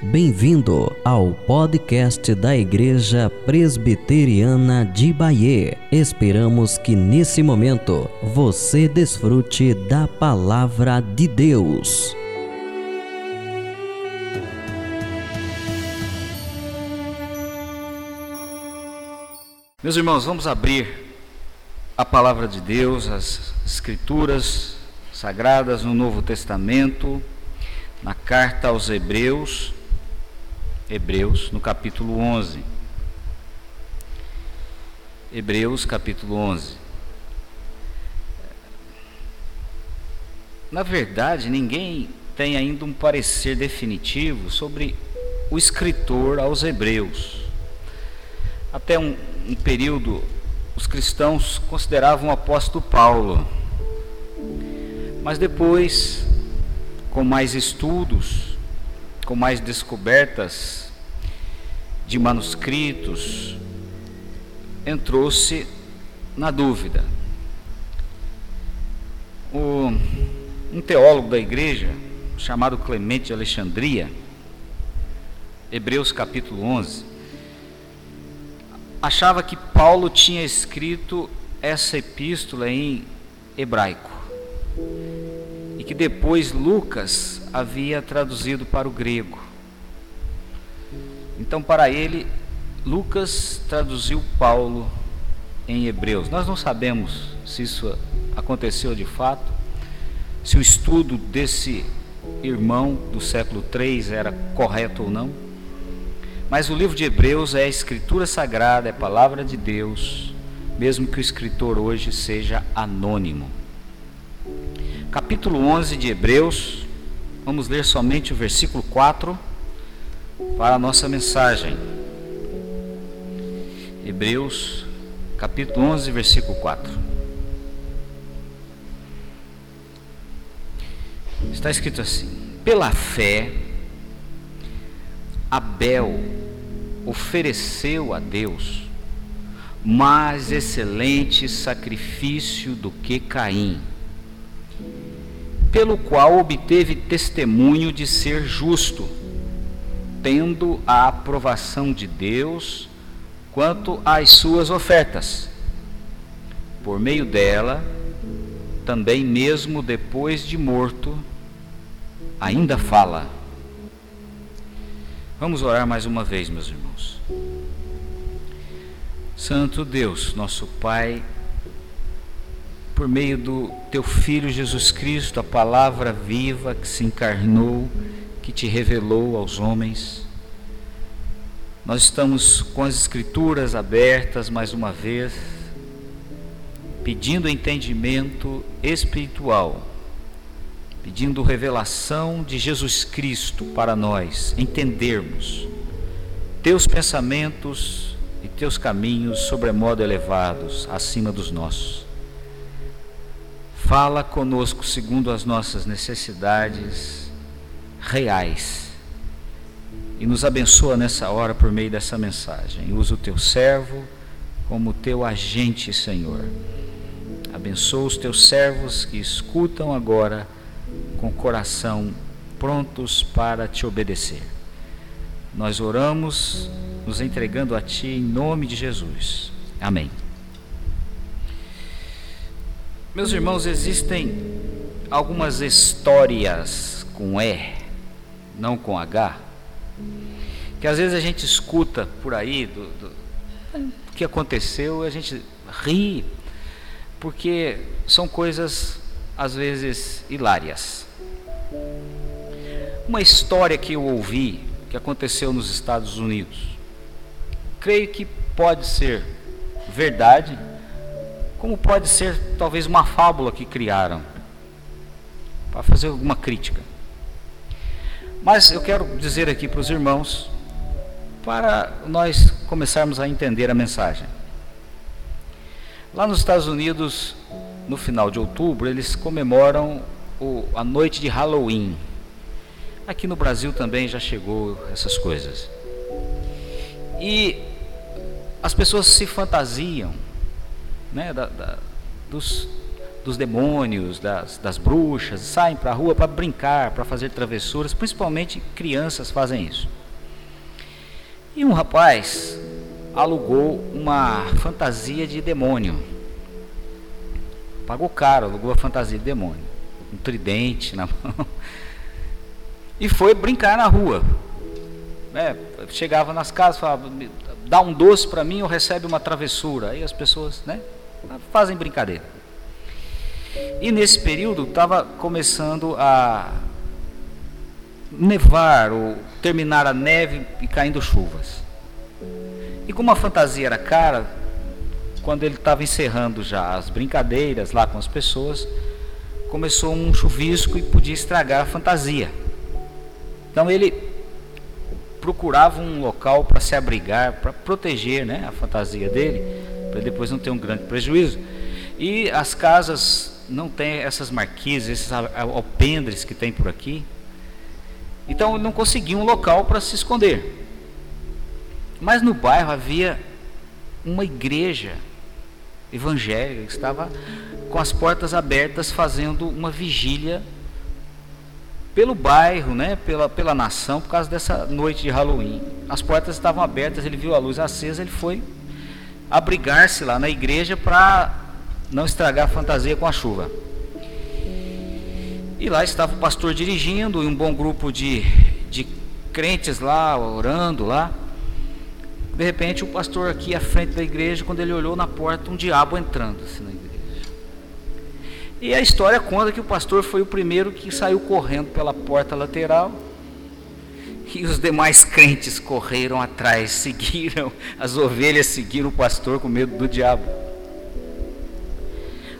Bem-vindo ao podcast da Igreja Presbiteriana de Bahia. Esperamos que nesse momento você desfrute da palavra de Deus. Meus irmãos, vamos abrir a palavra de Deus, as Escrituras sagradas no Novo Testamento, na carta aos Hebreus, Hebreus, no capítulo 11. Hebreus, capítulo 11. Na verdade, ninguém tem ainda um parecer definitivo sobre o escritor aos Hebreus. Até um, um período, os cristãos consideravam o apóstolo Paulo. Mas depois, com mais estudos, com mais descobertas de manuscritos, entrou-se na dúvida. O, um teólogo da igreja, chamado Clemente de Alexandria, Hebreus capítulo 11, achava que Paulo tinha escrito essa epístola em hebraico que depois Lucas havia traduzido para o grego. Então, para ele, Lucas traduziu Paulo em Hebreus. Nós não sabemos se isso aconteceu de fato, se o estudo desse irmão do século III era correto ou não. Mas o livro de Hebreus é a escritura sagrada, é a palavra de Deus, mesmo que o escritor hoje seja anônimo. Capítulo 11 de Hebreus, vamos ler somente o versículo 4 para a nossa mensagem. Hebreus, capítulo 11, versículo 4. Está escrito assim: Pela fé, Abel ofereceu a Deus mais excelente sacrifício do que Caim, pelo qual obteve testemunho de ser justo, tendo a aprovação de Deus quanto às suas ofertas. Por meio dela, também mesmo depois de morto, ainda fala. Vamos orar mais uma vez, meus irmãos. Santo Deus, nosso Pai, por meio do teu Filho Jesus Cristo, a palavra viva que se encarnou, que te revelou aos homens, nós estamos com as Escrituras abertas mais uma vez, pedindo entendimento espiritual pedindo revelação de Jesus Cristo para nós entendermos teus pensamentos e teus caminhos sobremodo elevados acima dos nossos. Fala conosco segundo as nossas necessidades reais e nos abençoa nessa hora por meio dessa mensagem. Usa o teu servo como teu agente, Senhor. Abençoa os teus servos que escutam agora com coração prontos para te obedecer. Nós oramos, nos entregando a Ti em nome de Jesus. Amém. Meus irmãos, existem algumas histórias com E, não com H, que às vezes a gente escuta por aí do, do, do que aconteceu, a gente ri, porque são coisas às vezes hilárias. Uma história que eu ouvi que aconteceu nos Estados Unidos. Creio que pode ser verdade, como pode ser talvez uma fábula que criaram para fazer alguma crítica. Mas eu quero dizer aqui para os irmãos, para nós começarmos a entender a mensagem. Lá nos Estados Unidos, no final de outubro, eles comemoram o, a noite de Halloween. Aqui no Brasil também já chegou essas coisas. E as pessoas se fantasiam né, da, da, dos, dos demônios, das, das bruxas, saem para a rua para brincar, para fazer travessuras, principalmente crianças fazem isso. E um rapaz alugou uma fantasia de demônio. Pagou caro, alugou a fantasia de demônio. Um tridente na mão. E foi brincar na rua. É, chegava nas casas, falava, dá um doce para mim ou recebe uma travessura. Aí as pessoas né, fazem brincadeira. E nesse período estava começando a nevar ou terminar a neve e caindo chuvas. E como a fantasia era cara, quando ele estava encerrando já as brincadeiras lá com as pessoas, começou um chuvisco e podia estragar a fantasia. Então ele procurava um local para se abrigar, para proteger né, a fantasia dele, para depois não ter um grande prejuízo. E as casas não têm essas marquises, esses alpendres que tem por aqui. Então ele não conseguia um local para se esconder. Mas no bairro havia uma igreja evangélica que estava com as portas abertas fazendo uma vigília pelo bairro, né, pela, pela nação, por causa dessa noite de Halloween. As portas estavam abertas, ele viu a luz acesa, ele foi abrigar-se lá na igreja para não estragar a fantasia com a chuva. E lá estava o pastor dirigindo e um bom grupo de, de crentes lá, orando lá. De repente, o pastor aqui à frente da igreja, quando ele olhou na porta, um diabo entrando assim na igreja. E a história conta que o pastor foi o primeiro que saiu correndo pela porta lateral. E os demais crentes correram atrás, seguiram, as ovelhas seguiram o pastor com medo do diabo.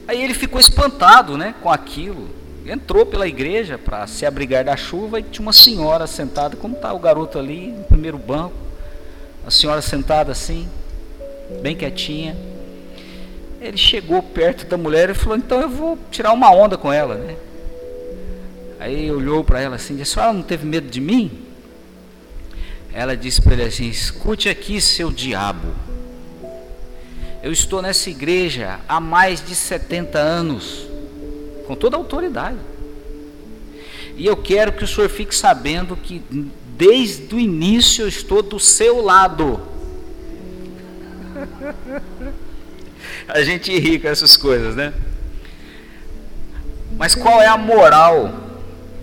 Aí ele ficou espantado né, com aquilo. Entrou pela igreja para se abrigar da chuva e tinha uma senhora sentada, como está o garoto ali no primeiro banco a senhora sentada assim, bem quietinha. Ele chegou perto da mulher e falou: Então eu vou tirar uma onda com ela, né? Aí olhou para ela assim: disse: A senhora não teve medo de mim? Ela disse para ele assim: Escute aqui, seu diabo. Eu estou nessa igreja há mais de 70 anos, com toda a autoridade. E eu quero que o senhor fique sabendo que Desde o início eu estou do seu lado. A gente ri com essas coisas, né? Mas qual é a moral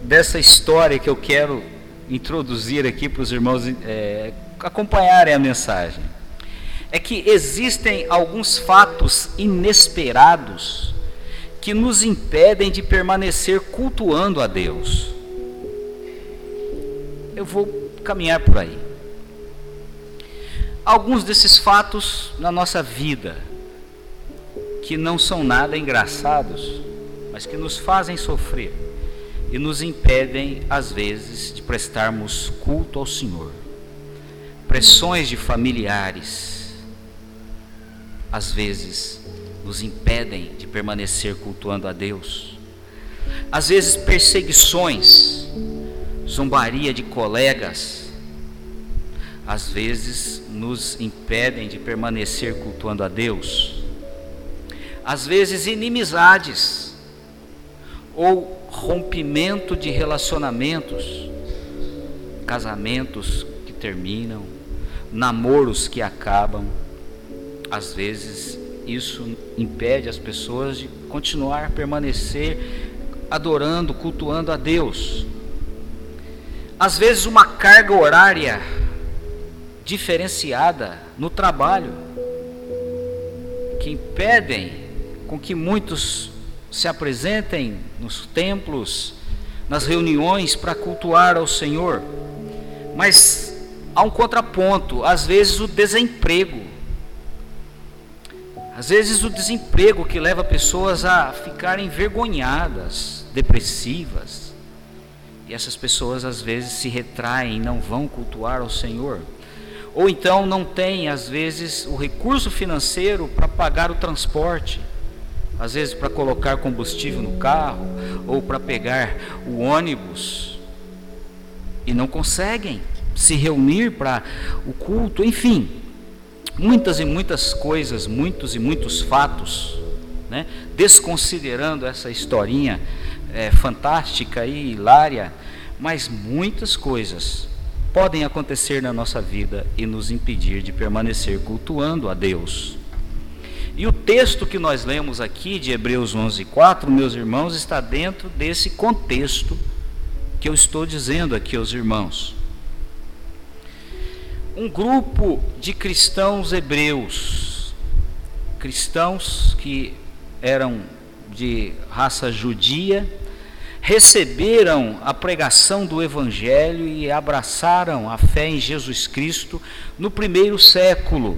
dessa história que eu quero introduzir aqui para os irmãos é, acompanharem a mensagem? É que existem alguns fatos inesperados que nos impedem de permanecer cultuando a Deus eu vou caminhar por aí. Alguns desses fatos na nossa vida, que não são nada engraçados, mas que nos fazem sofrer e nos impedem, às vezes, de prestarmos culto ao Senhor. Pressões de familiares, às vezes, nos impedem de permanecer cultuando a Deus. Às vezes, perseguições zombaria de colegas, às vezes nos impedem de permanecer cultuando a Deus. Às vezes, inimizades ou rompimento de relacionamentos, casamentos que terminam, namoros que acabam. Às vezes, isso impede as pessoas de continuar permanecer adorando, cultuando a Deus às vezes uma carga horária diferenciada no trabalho que impedem com que muitos se apresentem nos templos, nas reuniões para cultuar ao Senhor. Mas há um contraponto, às vezes o desemprego. Às vezes o desemprego que leva pessoas a ficarem envergonhadas, depressivas, e essas pessoas às vezes se retraem, não vão cultuar ao Senhor. Ou então não têm, às vezes, o recurso financeiro para pagar o transporte. Às vezes para colocar combustível no carro ou para pegar o ônibus. E não conseguem se reunir para o culto, enfim. Muitas e muitas coisas, muitos e muitos fatos né? desconsiderando essa historinha é, fantástica e hilária, mas muitas coisas podem acontecer na nossa vida e nos impedir de permanecer cultuando a Deus. E o texto que nós lemos aqui de Hebreus 11:4, meus irmãos, está dentro desse contexto que eu estou dizendo aqui aos irmãos. Um grupo de cristãos hebreus, cristãos que eram de raça judia, receberam a pregação do Evangelho e abraçaram a fé em Jesus Cristo no primeiro século.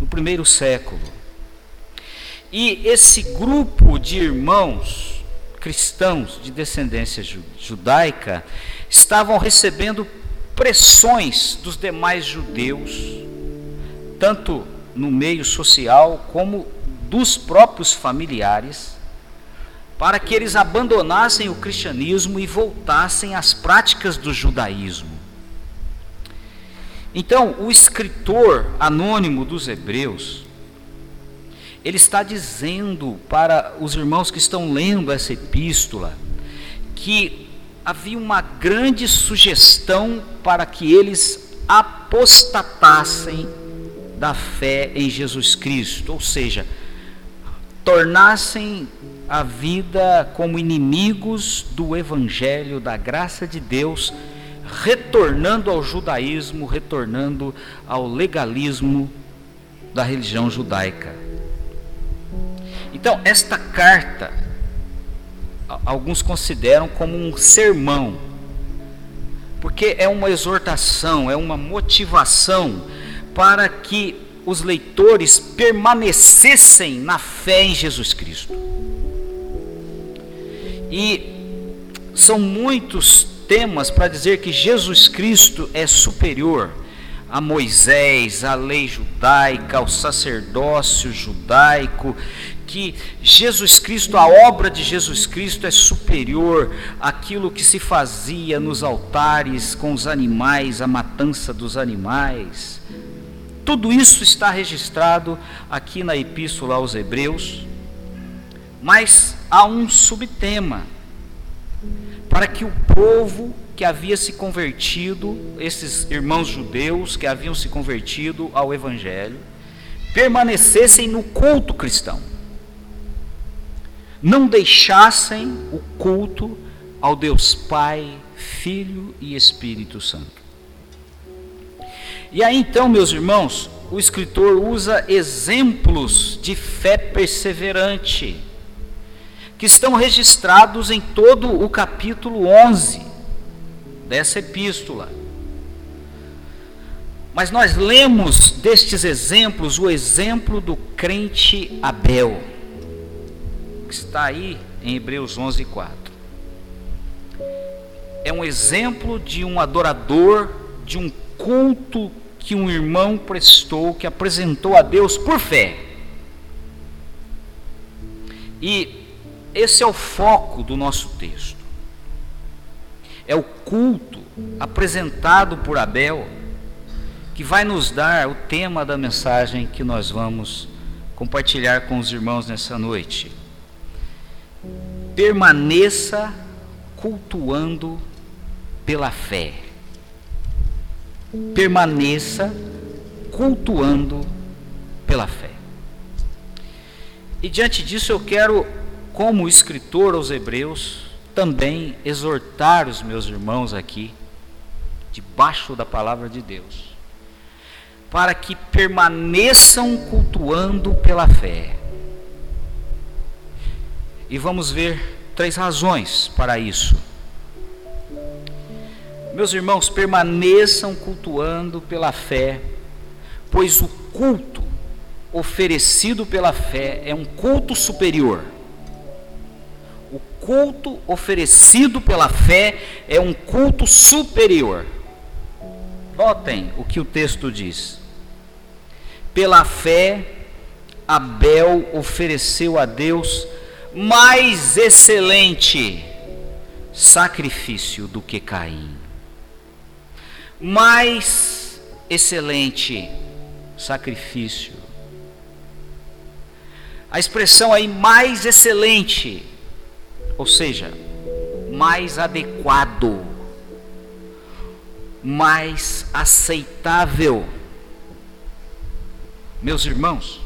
No primeiro século. E esse grupo de irmãos cristãos de descendência judaica estavam recebendo pressões dos demais judeus, tanto no meio social como dos próprios familiares, para que eles abandonassem o cristianismo e voltassem às práticas do judaísmo. Então, o escritor anônimo dos Hebreus, ele está dizendo para os irmãos que estão lendo essa epístola que havia uma grande sugestão para que eles apostatassem da fé em Jesus Cristo, ou seja, tornassem a vida como inimigos do Evangelho, da graça de Deus, retornando ao judaísmo, retornando ao legalismo da religião judaica. Então, esta carta, alguns consideram como um sermão, porque é uma exortação, é uma motivação para que os leitores permanecessem na fé em Jesus Cristo. E são muitos temas para dizer que Jesus Cristo é superior a Moisés, a lei judaica, ao sacerdócio judaico, que Jesus Cristo, a obra de Jesus Cristo é superior àquilo que se fazia nos altares com os animais, a matança dos animais. Tudo isso está registrado aqui na Epístola aos Hebreus, mas há um subtema para que o povo que havia se convertido, esses irmãos judeus que haviam se convertido ao Evangelho, permanecessem no culto cristão, não deixassem o culto ao Deus Pai, Filho e Espírito Santo. E aí então, meus irmãos, o escritor usa exemplos de fé perseverante, que estão registrados em todo o capítulo 11 dessa epístola. Mas nós lemos destes exemplos o exemplo do crente Abel, que está aí em Hebreus 11, 4. É um exemplo de um adorador, de um culto que um irmão prestou, que apresentou a Deus por fé. E esse é o foco do nosso texto. É o culto apresentado por Abel que vai nos dar o tema da mensagem que nós vamos compartilhar com os irmãos nessa noite. Permaneça cultuando pela fé permaneça cultuando pela fé. E diante disso eu quero, como escritor aos Hebreus, também exortar os meus irmãos aqui, debaixo da palavra de Deus, para que permaneçam cultuando pela fé. E vamos ver três razões para isso. Meus irmãos, permaneçam cultuando pela fé, pois o culto oferecido pela fé é um culto superior. O culto oferecido pela fé é um culto superior. Notem o que o texto diz. Pela fé, Abel ofereceu a Deus mais excelente sacrifício do que Caim mais excelente sacrifício. A expressão aí mais excelente, ou seja, mais adequado, mais aceitável. Meus irmãos,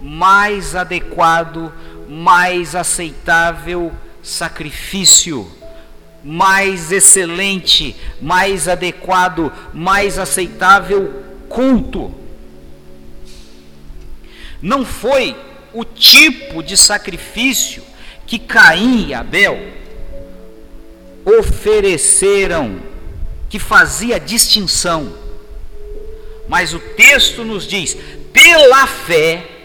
mais adequado, mais aceitável sacrifício, mais excelente, mais adequado, mais aceitável culto. Não foi o tipo de sacrifício que Caim e Abel ofereceram, que fazia distinção. Mas o texto nos diz: pela fé,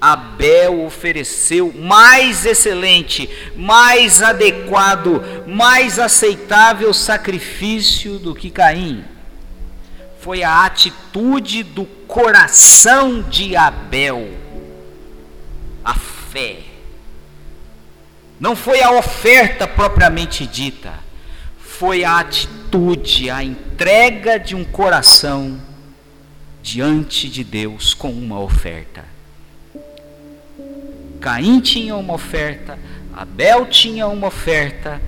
Abel ofereceu mais excelente, mais adequado, mais aceitável sacrifício do que Caim. Foi a atitude do coração de Abel, a fé. Não foi a oferta propriamente dita, foi a atitude, a entrega de um coração diante de Deus com uma oferta. Caim tinha uma oferta, Abel tinha uma oferta,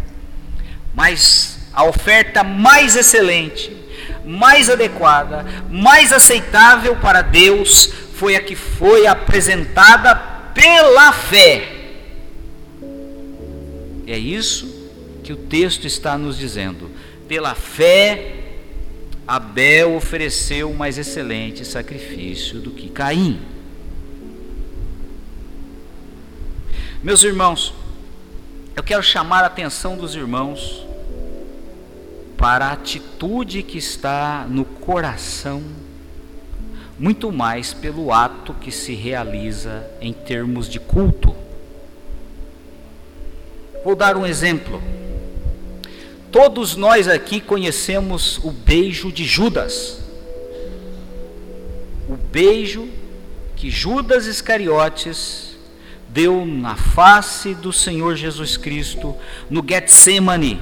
mas a oferta mais excelente, mais adequada, mais aceitável para Deus foi a que foi apresentada pela fé. É isso que o texto está nos dizendo. Pela fé, Abel ofereceu mais excelente sacrifício do que Caim. Meus irmãos, eu quero chamar a atenção dos irmãos para a atitude que está no coração, muito mais pelo ato que se realiza em termos de culto. Vou dar um exemplo. Todos nós aqui conhecemos o beijo de Judas. O beijo que Judas Iscariotes deu na face do Senhor Jesus Cristo no Getsemane,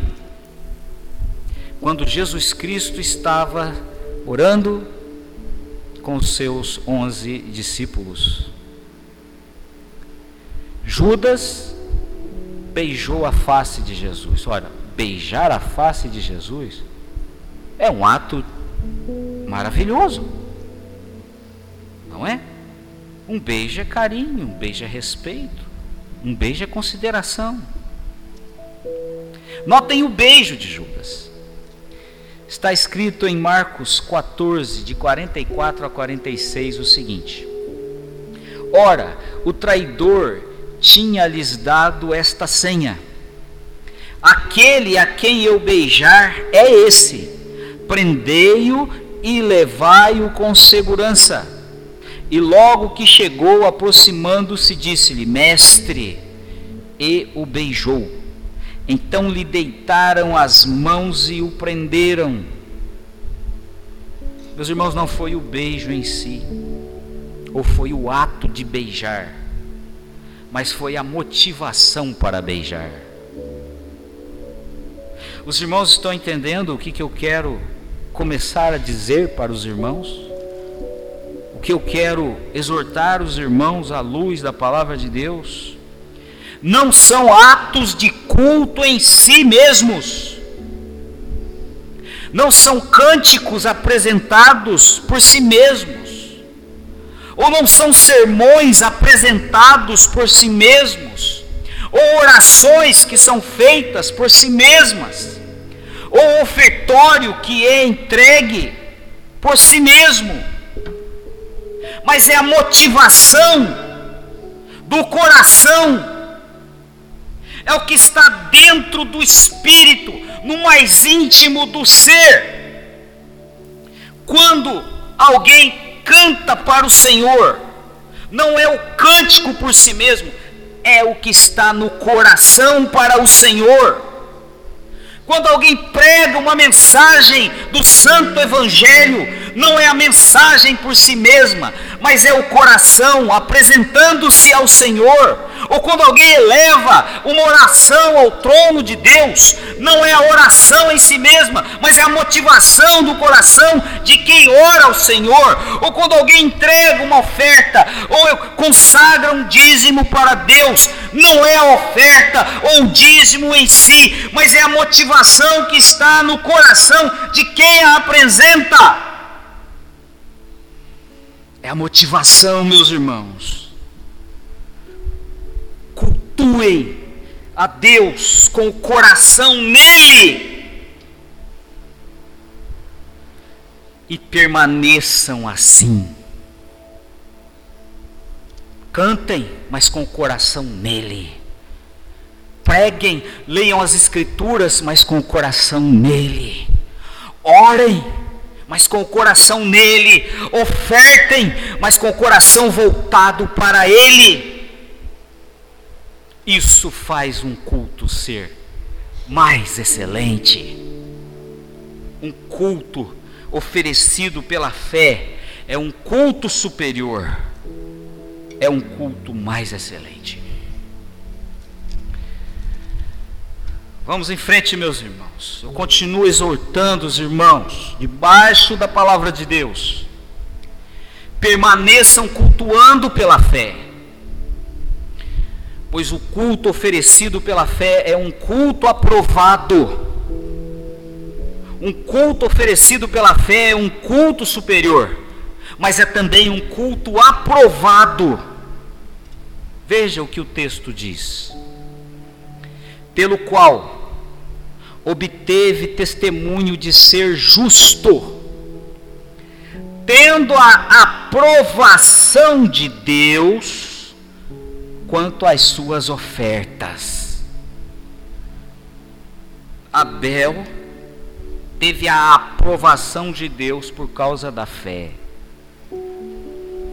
quando Jesus Cristo estava orando com seus onze discípulos. Judas beijou a face de Jesus. Olha, beijar a face de Jesus é um ato maravilhoso, não é? Um beijo é carinho, um beijo é respeito, um beijo é consideração. Notem o beijo de Judas. Está escrito em Marcos 14, de 44 a 46, o seguinte: Ora, o traidor tinha-lhes dado esta senha: Aquele a quem eu beijar é esse, prendei-o e levai-o com segurança e logo que chegou, aproximando-se, disse-lhe: Mestre, e o beijou. Então lhe deitaram as mãos e o prenderam. Meus irmãos, não foi o beijo em si, ou foi o ato de beijar, mas foi a motivação para beijar. Os irmãos estão entendendo o que, que eu quero começar a dizer para os irmãos? Que eu quero exortar os irmãos à luz da palavra de Deus, não são atos de culto em si mesmos, não são cânticos apresentados por si mesmos, ou não são sermões apresentados por si mesmos, ou orações que são feitas por si mesmas, ou ofertório que é entregue por si mesmo mas é a motivação do coração, é o que está dentro do espírito, no mais íntimo do ser. Quando alguém canta para o Senhor, não é o cântico por si mesmo, é o que está no coração para o Senhor. Quando alguém prega uma mensagem do Santo Evangelho, não é a mensagem por si mesma, mas é o coração apresentando-se ao Senhor, ou quando alguém eleva uma oração ao trono de Deus, não é a oração em si mesma, mas é a motivação do coração de quem ora ao Senhor, ou quando alguém entrega uma oferta, ou consagra um dízimo para Deus, não é a oferta ou o dízimo em si, mas é a motivação que está no coração de quem a apresenta. É a motivação, meus irmãos cultuem a Deus com o coração nele e permaneçam assim. Cantem, mas com o coração nele. Preguem, leiam as Escrituras, mas com o coração nele. Orem, mas com o coração nele. Ofertem, mas com o coração voltado para ele. Isso faz um culto ser mais excelente. Um culto oferecido pela fé é um culto superior, é um culto mais excelente. Vamos em frente, meus irmãos. Eu continuo exortando os irmãos, debaixo da palavra de Deus, permaneçam cultuando pela fé pois o culto oferecido pela fé é um culto aprovado. Um culto oferecido pela fé é um culto superior, mas é também um culto aprovado. Veja o que o texto diz: pelo qual obteve testemunho de ser justo, tendo a aprovação de Deus quanto às suas ofertas. Abel teve a aprovação de Deus por causa da fé.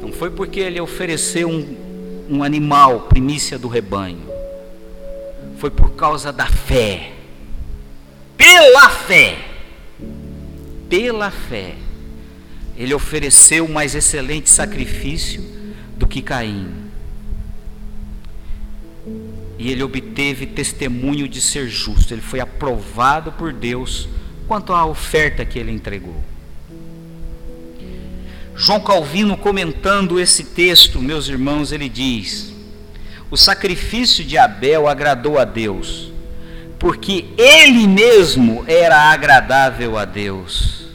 Não foi porque ele ofereceu um, um animal, primícia do rebanho. Foi por causa da fé. Pela fé. Pela fé. Ele ofereceu o mais excelente sacrifício do que Caim e ele obteve testemunho de ser justo. Ele foi aprovado por Deus quanto à oferta que ele entregou. João Calvino, comentando esse texto, meus irmãos, ele diz: O sacrifício de Abel agradou a Deus, porque ele mesmo era agradável a Deus.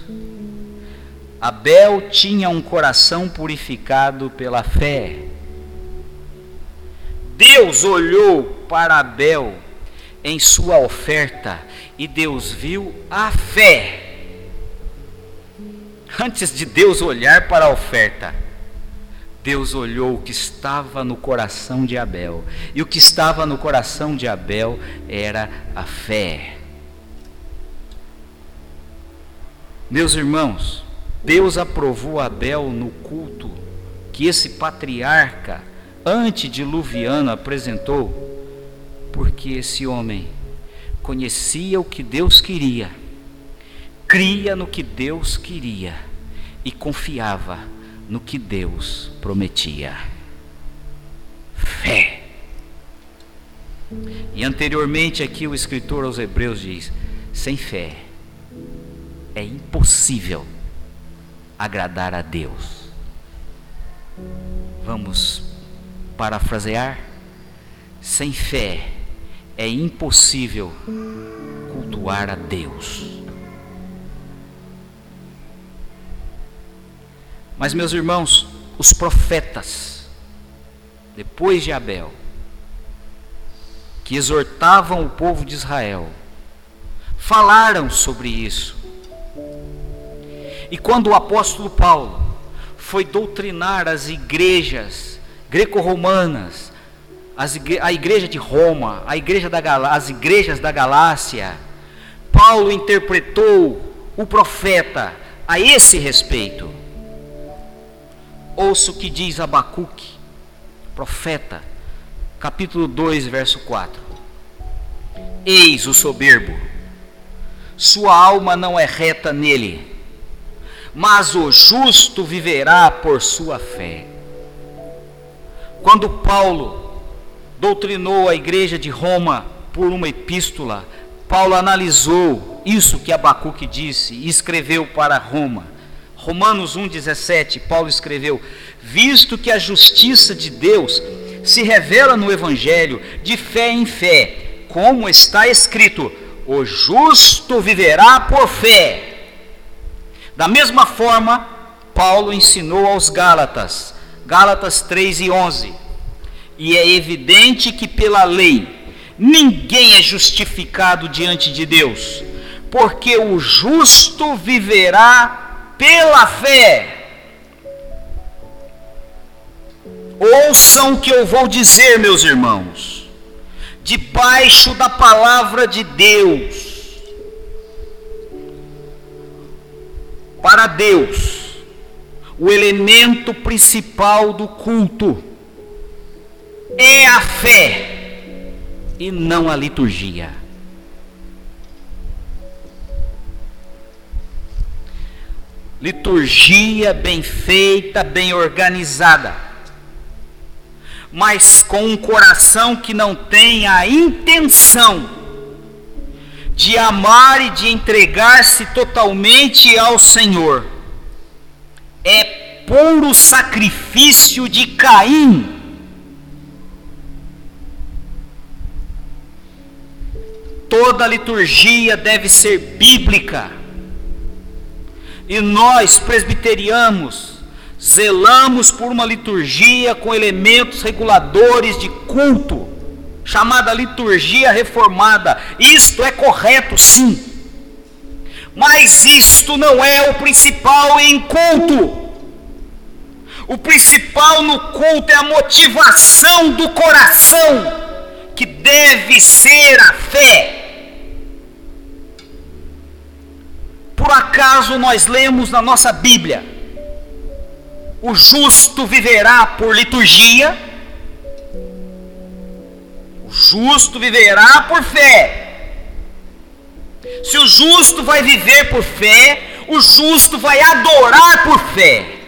Abel tinha um coração purificado pela fé Deus olhou para Abel em sua oferta e Deus viu a fé. Antes de Deus olhar para a oferta, Deus olhou o que estava no coração de Abel. E o que estava no coração de Abel era a fé. Meus irmãos, Deus aprovou Abel no culto que esse patriarca antediluviano apresentou, porque esse homem conhecia o que Deus queria, cria no que Deus queria e confiava no que Deus prometia. Fé. E anteriormente aqui o escritor aos Hebreus diz: sem fé é impossível agradar a Deus. Vamos parafrasear, sem fé é impossível cultuar a Deus. Mas, meus irmãos, os profetas, depois de Abel, que exortavam o povo de Israel, falaram sobre isso. E quando o apóstolo Paulo foi doutrinar as igrejas greco-romanas, a igreja de Roma, a igreja da as igrejas da Galácia, Paulo interpretou o profeta a esse respeito. Ouça o que diz Abacuque, profeta, capítulo 2, verso 4. Eis o soberbo, sua alma não é reta nele, mas o justo viverá por sua fé. Quando Paulo doutrinou a igreja de Roma por uma epístola, Paulo analisou isso que Abacuque disse e escreveu para Roma. Romanos 1,17, Paulo escreveu: Visto que a justiça de Deus se revela no Evangelho de fé em fé, como está escrito: o justo viverá por fé. Da mesma forma, Paulo ensinou aos Gálatas, Gálatas 3 e 11. E é evidente que pela lei ninguém é justificado diante de Deus, porque o justo viverá pela fé. Ouçam o que eu vou dizer, meus irmãos, debaixo da palavra de Deus. Para Deus, o elemento principal do culto é a fé e não a liturgia. Liturgia bem feita, bem organizada, mas com um coração que não tem a intenção de amar e de entregar-se totalmente ao Senhor. É puro sacrifício de Caim. Toda liturgia deve ser bíblica. E nós, presbiterianos, zelamos por uma liturgia com elementos reguladores de culto, chamada liturgia reformada. Isto é correto, sim. Mas isto não é o principal em culto. O principal no culto é a motivação do coração, que deve ser a fé. Acaso nós lemos na nossa Bíblia: o justo viverá por liturgia, o justo viverá por fé. Se o justo vai viver por fé, o justo vai adorar por fé.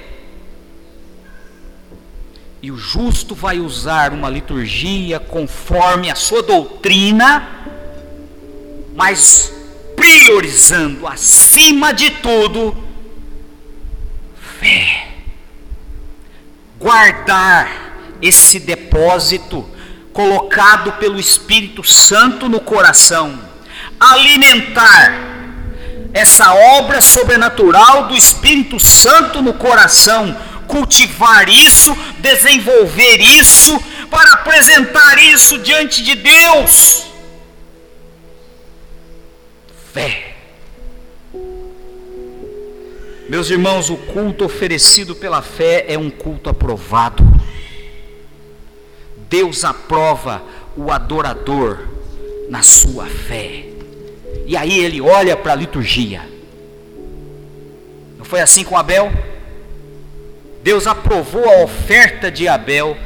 E o justo vai usar uma liturgia conforme a sua doutrina, mas priorizando acima de tudo fé. Guardar esse depósito colocado pelo Espírito Santo no coração, alimentar essa obra sobrenatural do Espírito Santo no coração, cultivar isso, desenvolver isso, para apresentar isso diante de Deus fé. Meus irmãos, o culto oferecido pela fé é um culto aprovado. Deus aprova o adorador na sua fé. E aí ele olha para a liturgia. Não foi assim com Abel? Deus aprovou a oferta de Abel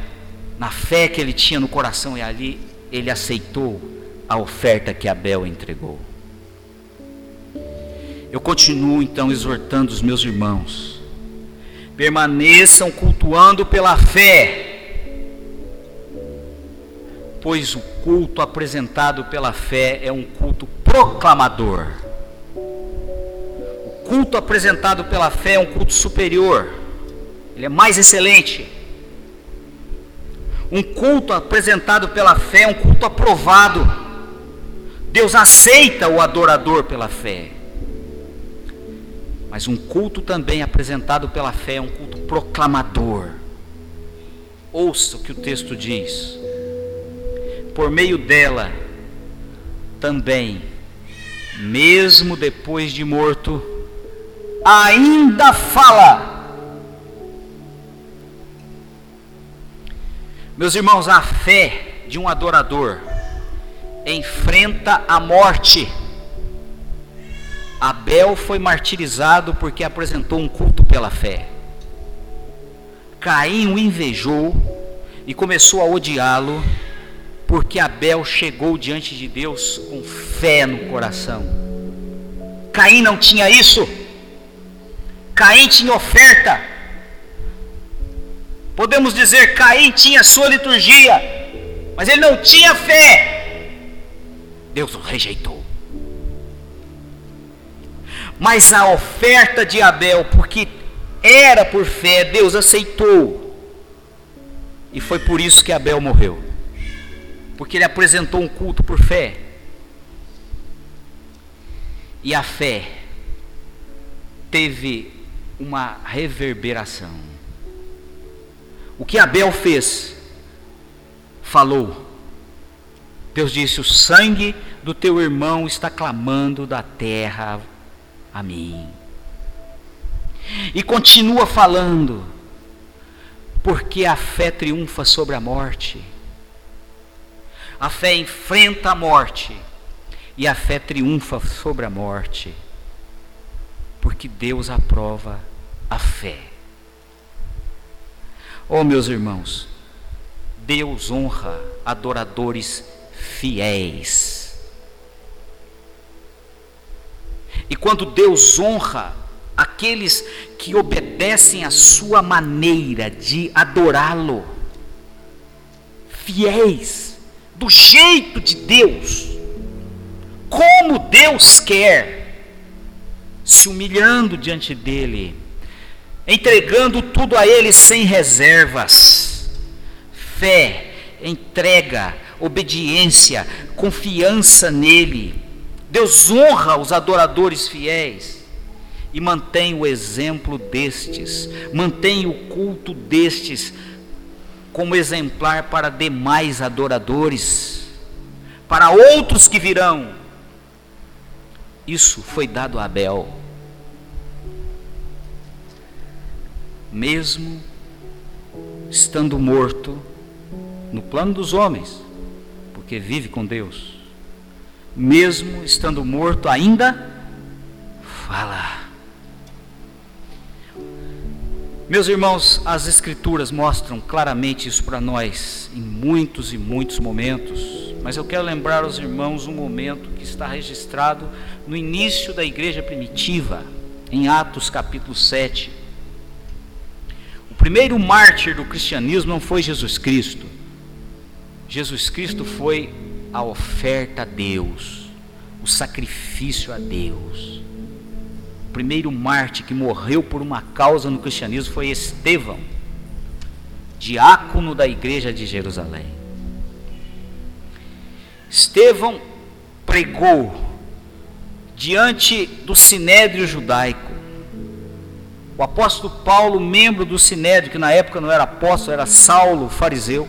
na fé que ele tinha no coração e ali ele aceitou a oferta que Abel entregou. Eu continuo então exortando os meus irmãos: permaneçam cultuando pela fé, pois o culto apresentado pela fé é um culto proclamador. O culto apresentado pela fé é um culto superior, ele é mais excelente. Um culto apresentado pela fé é um culto aprovado. Deus aceita o adorador pela fé. Mas um culto também apresentado pela fé é um culto proclamador. Ouça o que o texto diz. Por meio dela, também, mesmo depois de morto, ainda fala. Meus irmãos, a fé de um adorador enfrenta a morte Abel foi martirizado porque apresentou um culto pela fé. Caim o invejou e começou a odiá-lo porque Abel chegou diante de Deus com fé no coração. Caim não tinha isso. Caim tinha oferta. Podemos dizer, Caim tinha sua liturgia. mas ele não tinha fé. Deus o rejeitou. Mas a oferta de Abel, porque era por fé, Deus aceitou. E foi por isso que Abel morreu. Porque ele apresentou um culto por fé. E a fé teve uma reverberação. O que Abel fez, falou. Deus disse: O sangue do teu irmão está clamando da terra a mim. E continua falando, porque a fé triunfa sobre a morte. A fé enfrenta a morte e a fé triunfa sobre a morte, porque Deus aprova a fé. Oh, meus irmãos, Deus honra adoradores fiéis. E quando Deus honra aqueles que obedecem à sua maneira de adorá-lo, fiéis, do jeito de Deus, como Deus quer, se humilhando diante dEle, entregando tudo a Ele sem reservas, fé, entrega, obediência, confiança nele. Deus honra os adoradores fiéis e mantém o exemplo destes, mantém o culto destes como exemplar para demais adoradores, para outros que virão. Isso foi dado a Abel. Mesmo estando morto no plano dos homens, porque vive com Deus, mesmo estando morto, ainda fala. Meus irmãos, as Escrituras mostram claramente isso para nós em muitos e muitos momentos, mas eu quero lembrar aos irmãos um momento que está registrado no início da igreja primitiva, em Atos capítulo 7. O primeiro mártir do cristianismo não foi Jesus Cristo, Jesus Cristo foi a oferta a Deus, o sacrifício a Deus primeiro mártir que morreu por uma causa no cristianismo foi Estevão, diácono da igreja de Jerusalém. Estevão pregou diante do sinédrio judaico. O apóstolo Paulo, membro do sinédrio, que na época não era apóstolo, era Saulo, fariseu,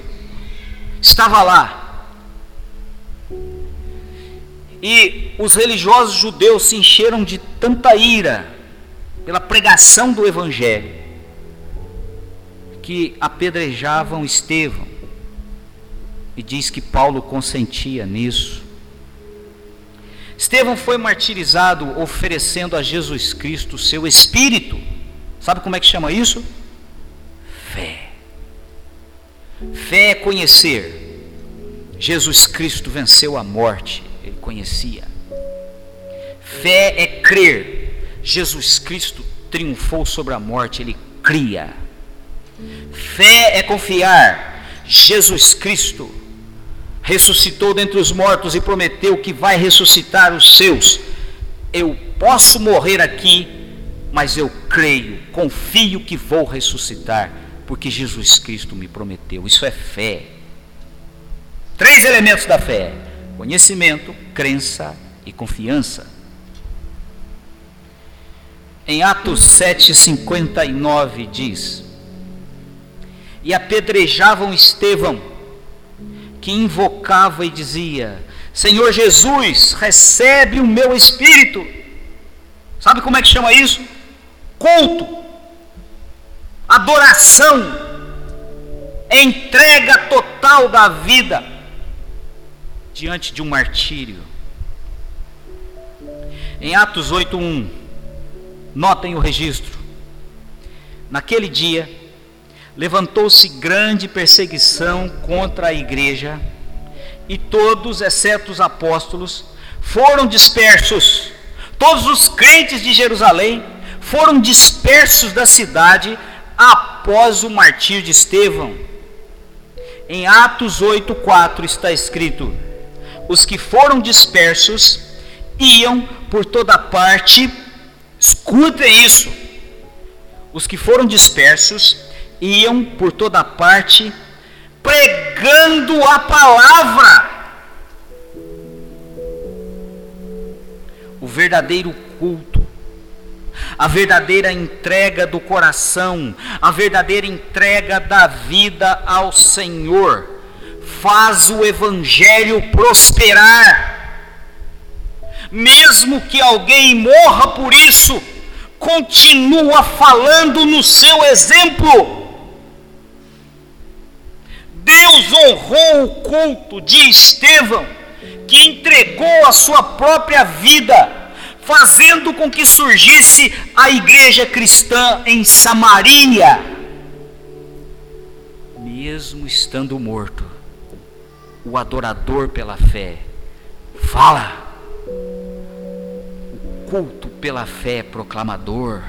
estava lá e os religiosos judeus se encheram de tanta ira pela pregação do Evangelho que apedrejavam Estevão. E diz que Paulo consentia nisso. Estevão foi martirizado oferecendo a Jesus Cristo seu espírito. Sabe como é que chama isso? Fé. Fé é conhecer. Jesus Cristo venceu a morte ele conhecia. Fé é crer. Jesus Cristo triunfou sobre a morte, ele cria. Fé é confiar. Jesus Cristo ressuscitou dentre os mortos e prometeu que vai ressuscitar os seus. Eu posso morrer aqui, mas eu creio, confio que vou ressuscitar, porque Jesus Cristo me prometeu. Isso é fé. Três elementos da fé: conhecimento, crença e confiança. Em Atos 7,59 diz: E apedrejavam Estevão, que invocava e dizia: Senhor Jesus, recebe o meu espírito. Sabe como é que chama isso? Culto, adoração, entrega total da vida diante de um martírio. Em Atos 8:1, notem o registro. Naquele dia, levantou-se grande perseguição contra a igreja, e todos, exceto os apóstolos, foram dispersos. Todos os crentes de Jerusalém foram dispersos da cidade após o martírio de Estevão. Em Atos 8:4 está escrito: Os que foram dispersos iam por toda parte. Escutem isso. Os que foram dispersos iam por toda parte pregando a palavra. O verdadeiro culto, a verdadeira entrega do coração, a verdadeira entrega da vida ao Senhor, faz o Evangelho prosperar. Mesmo que alguém morra por isso, continua falando no seu exemplo. Deus honrou o culto de Estevão, que entregou a sua própria vida, fazendo com que surgisse a igreja cristã em Samaria. Mesmo estando morto, o adorador pela fé fala. O culto pela fé proclamador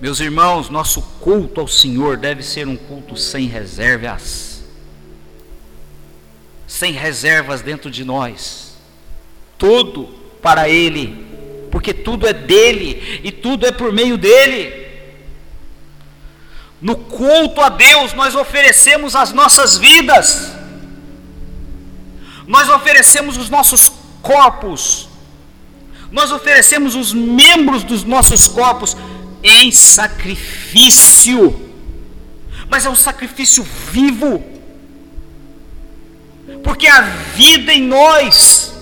meus irmãos, nosso culto ao Senhor deve ser um culto sem reservas. Sem reservas dentro de nós. Tudo para Ele, porque tudo é dele e tudo é por meio dele. No culto a Deus, nós oferecemos as nossas vidas, nós oferecemos os nossos corpos, nós oferecemos os membros dos nossos corpos em sacrifício, mas é um sacrifício vivo, porque a vida em nós,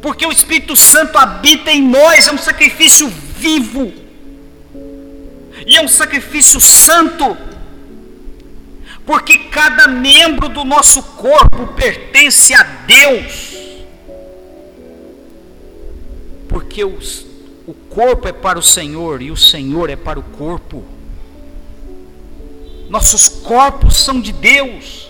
porque o Espírito Santo habita em nós, é um sacrifício vivo, é um sacrifício santo, porque cada membro do nosso corpo pertence a Deus, porque os o corpo é para o Senhor e o Senhor é para o corpo. Nossos corpos são de Deus.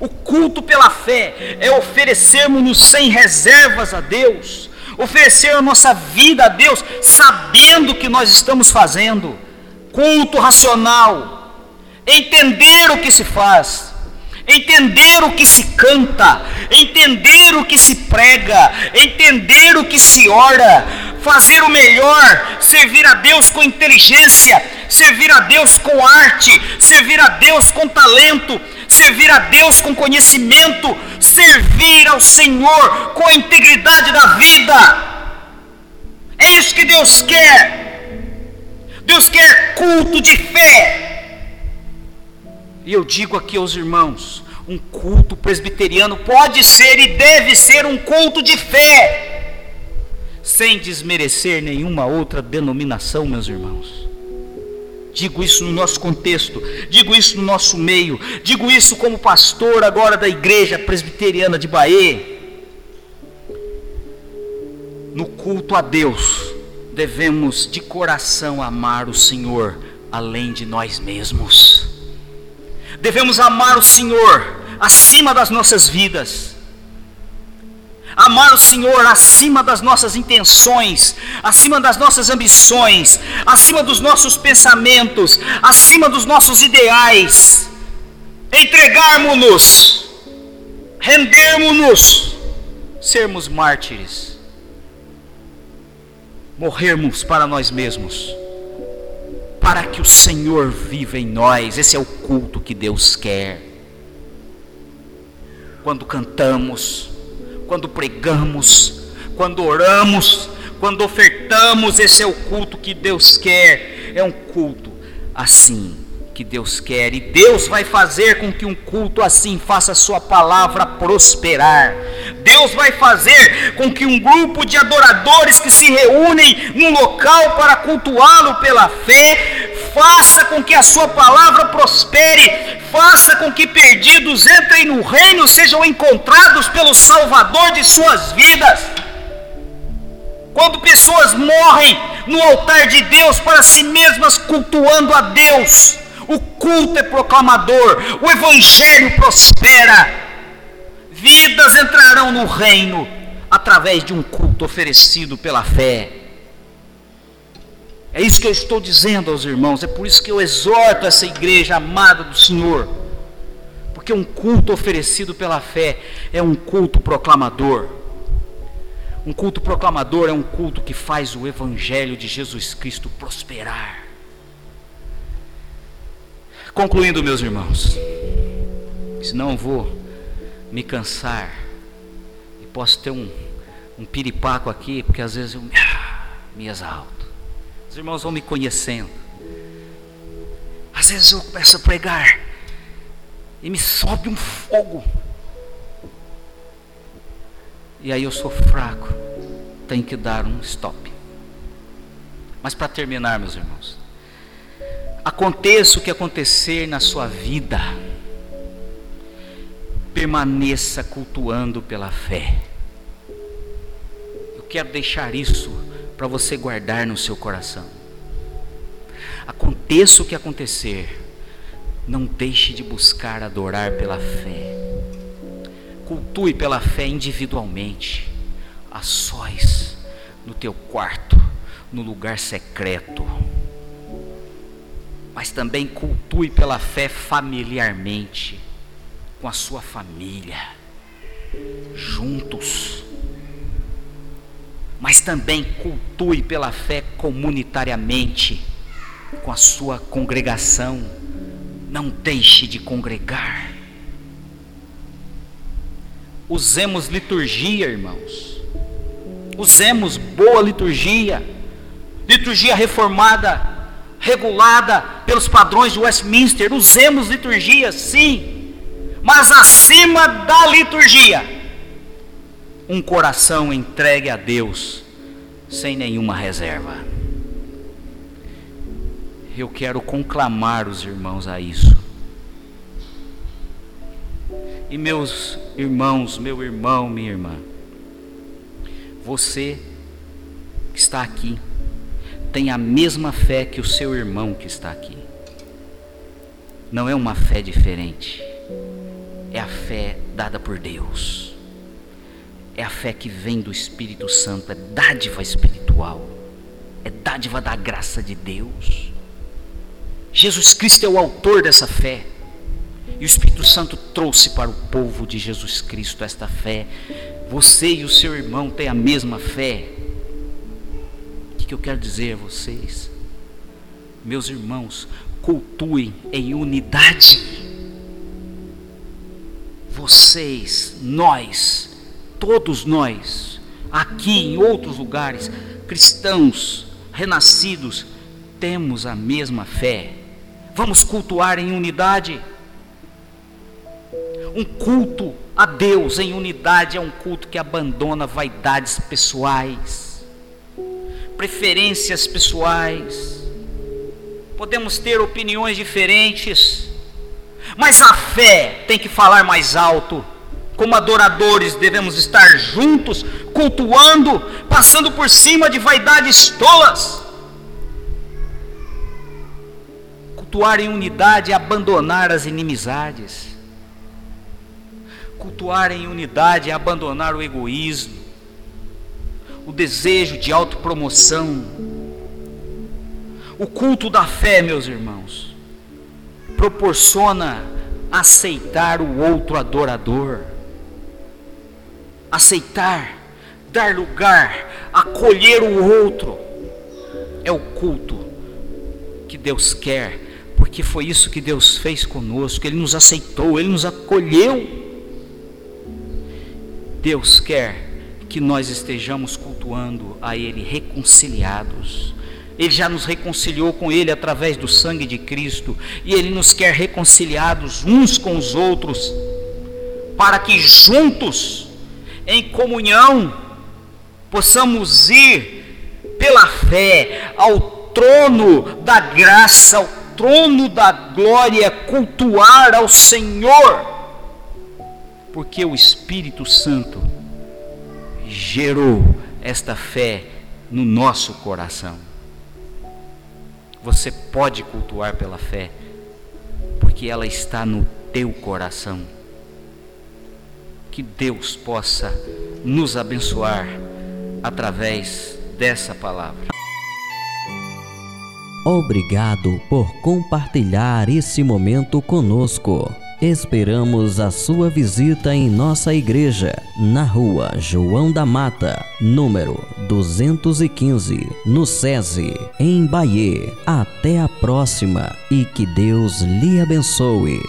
O culto pela fé é oferecermos-nos sem reservas a Deus, oferecer a nossa vida a Deus, sabendo o que nós estamos fazendo. Culto racional, entender o que se faz, entender o que se canta, entender o que se prega, entender o que se ora, fazer o melhor, servir a Deus com inteligência, servir a Deus com arte, servir a Deus com talento, servir a Deus com conhecimento, servir ao Senhor com a integridade da vida. É isso que Deus quer. Deus quer culto de fé. E eu digo aqui aos irmãos: um culto presbiteriano pode ser e deve ser um culto de fé, sem desmerecer nenhuma outra denominação, meus irmãos. Digo isso no nosso contexto, digo isso no nosso meio, digo isso como pastor agora da igreja presbiteriana de Bahia. No culto a Deus, devemos de coração amar o Senhor além de nós mesmos. Devemos amar o Senhor acima das nossas vidas. Amar o Senhor acima das nossas intenções, acima das nossas ambições, acima dos nossos pensamentos, acima dos nossos ideais. Entregarmos-nos, rendermos-nos, sermos mártires, morrermos para nós mesmos para que o Senhor viva em nós. Esse é o culto que Deus quer. Quando cantamos, quando pregamos, quando oramos, quando ofertamos, esse é o culto que Deus quer. É um culto assim que Deus quer, e Deus vai fazer com que um culto assim faça sua palavra prosperar. Deus vai fazer com que um grupo de adoradores que se reúnem num local para cultuá-lo pela fé, faça com que a sua palavra prospere, faça com que perdidos entrem no reino, sejam encontrados pelo Salvador de suas vidas. Quando pessoas morrem no altar de Deus para si mesmas cultuando a Deus, o culto é proclamador, o evangelho prospera, vidas entrarão no reino através de um culto oferecido pela fé. É isso que eu estou dizendo aos irmãos, é por isso que eu exorto essa igreja amada do Senhor. Porque um culto oferecido pela fé é um culto proclamador. Um culto proclamador é um culto que faz o evangelho de Jesus Cristo prosperar. Concluindo, meus irmãos, senão vou me cansar e posso ter um, um piripaco aqui, porque às vezes eu me, me exalto. Os irmãos vão me conhecendo. Às vezes eu começo a pregar e me sobe um fogo. E aí eu sou fraco, tenho que dar um stop. Mas para terminar, meus irmãos, aconteça o que acontecer na sua vida, permaneça cultuando pela fé. Eu quero deixar isso para você guardar no seu coração. Aconteça o que acontecer, não deixe de buscar adorar pela fé. Cultue pela fé individualmente, a sós, no teu quarto, no lugar secreto. Mas também cultue pela fé familiarmente, com a sua família, juntos mas também cultue pela fé comunitariamente com a sua congregação. Não deixe de congregar. Usemos liturgia, irmãos. Usemos boa liturgia. Liturgia reformada, regulada pelos padrões de Westminster. Usemos liturgia, sim. Mas acima da liturgia, um coração entregue a Deus, sem nenhuma reserva. Eu quero conclamar os irmãos a isso. E meus irmãos, meu irmão, minha irmã, você que está aqui, tem a mesma fé que o seu irmão que está aqui. Não é uma fé diferente, é a fé dada por Deus é a fé que vem do Espírito Santo, é dádiva espiritual, é dádiva da graça de Deus. Jesus Cristo é o autor dessa fé, e o Espírito Santo trouxe para o povo de Jesus Cristo esta fé. Você e o seu irmão têm a mesma fé. Que eu quero dizer a vocês? Meus irmãos, cultuem em unidade. Vocês, nós, todos nós, aqui em outros lugares, cristãos, renascidos, temos a mesma fé. Vamos cultuar em unidade. Um culto a Deus em unidade é um culto que abandona vaidades pessoais, preferências pessoais. Podemos ter opiniões diferentes, mas a fé tem que falar mais alto como adoradores, devemos estar juntos, cultuando, passando por cima de vaidades tolas. Cultuar em unidade é abandonar as inimizades. Cultuar em unidade é abandonar o egoísmo, o desejo de autopromoção. O culto da fé, meus irmãos, proporciona aceitar o outro adorador aceitar, dar lugar, acolher o outro. É o culto que Deus quer, porque foi isso que Deus fez conosco. Ele nos aceitou, Ele nos acolheu. Deus quer que nós estejamos cultuando a Ele reconciliados. Ele já nos reconciliou com Ele através do sangue de Cristo, e Ele nos quer reconciliados uns com os outros, para que juntos em comunhão, possamos ir pela fé ao trono da graça, ao trono da glória, cultuar ao Senhor, porque o Espírito Santo gerou esta fé no nosso coração. Você pode cultuar pela fé, porque ela está no teu coração que Deus possa nos abençoar através dessa palavra. Obrigado por compartilhar esse momento conosco. Esperamos a sua visita em nossa igreja, na rua João da Mata, número 215, no SESI, em Bahia. Até a próxima e que Deus lhe abençoe.